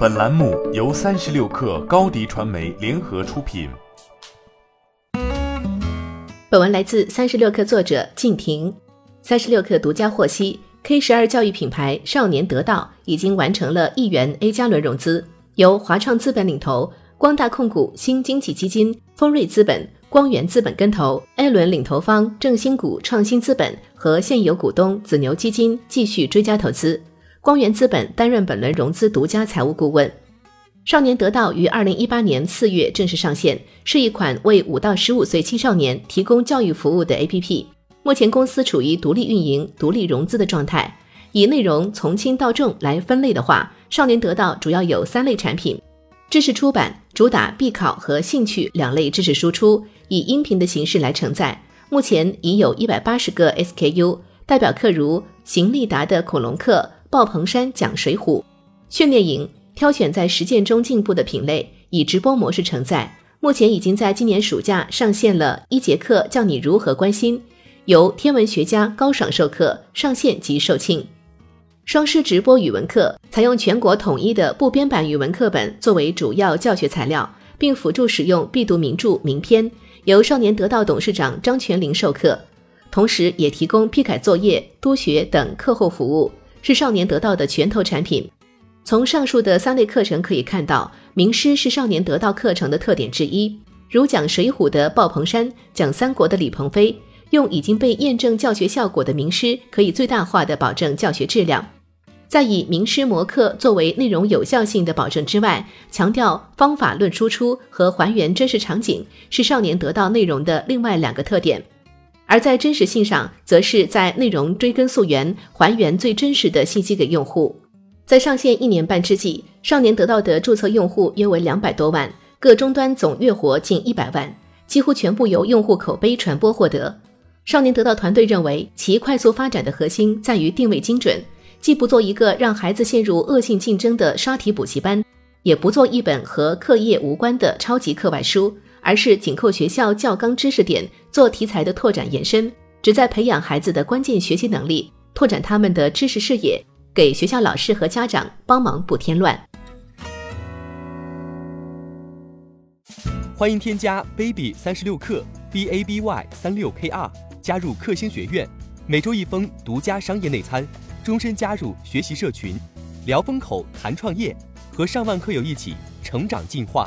本栏目由三十六氪高低传媒联合出品。本文来自三十六氪作者静婷。三十六氪独家获悉，K 十二教育品牌少年得道已经完成了亿元 A 加轮融资，由华创资本领投，光大控股、新经济基金、丰瑞资本。光源资本跟投，A 轮领投方正新股创新资本和现有股东紫牛基金继续追加投资。光源资本担任本轮融资独家财务顾问。少年得到于二零一八年四月正式上线，是一款为五到十五岁青少年提供教育服务的 APP。目前公司处于独立运营、独立融资的状态。以内容从轻到重来分类的话，少年得到主要有三类产品。知识出版主打必考和兴趣两类知识输出，以音频的形式来承载。目前已有一百八十个 SKU，代表课如邢立达的恐龙课、鲍鹏山讲水浒、训练营，挑选在实践中进步的品类，以直播模式承载。目前已经在今年暑假上线了一节课，教你如何关心，由天文学家高爽授课，上线即售罄。双师直播语文课采用全国统一的部编版语文课本作为主要教学材料，并辅助使用必读名著名篇，由少年得到董事长张全林授课，同时也提供批改作业、督学等课后服务，是少年得到的拳头产品。从上述的三类课程可以看到，名师是少年得到课程的特点之一，如讲水浒的鲍鹏山，讲三国的李鹏飞，用已经被验证教学效果的名师，可以最大化的保证教学质量。在以名师模课作为内容有效性的保证之外，强调方法论输出和还原真实场景是少年得到内容的另外两个特点。而在真实性上，则是在内容追根溯源，还原最真实的信息给用户。在上线一年半之际，少年得到的注册用户约为两百多万，各终端总月活近一百万，几乎全部由用户口碑传播获得。少年得到团队认为，其快速发展的核心在于定位精准。既不做一个让孩子陷入恶性竞争的刷题补习班，也不做一本和课业无关的超级课外书，而是紧扣学校教纲知识点做题材的拓展延伸，旨在培养孩子的关键学习能力，拓展他们的知识视野，给学校老师和家长帮忙不添乱。欢迎添加 baby 三十六课 b a b y 三六 k r 加入克星学院，每周一封独家商业内参。终身加入学习社群，聊风口谈创业，和上万课友一起成长进化。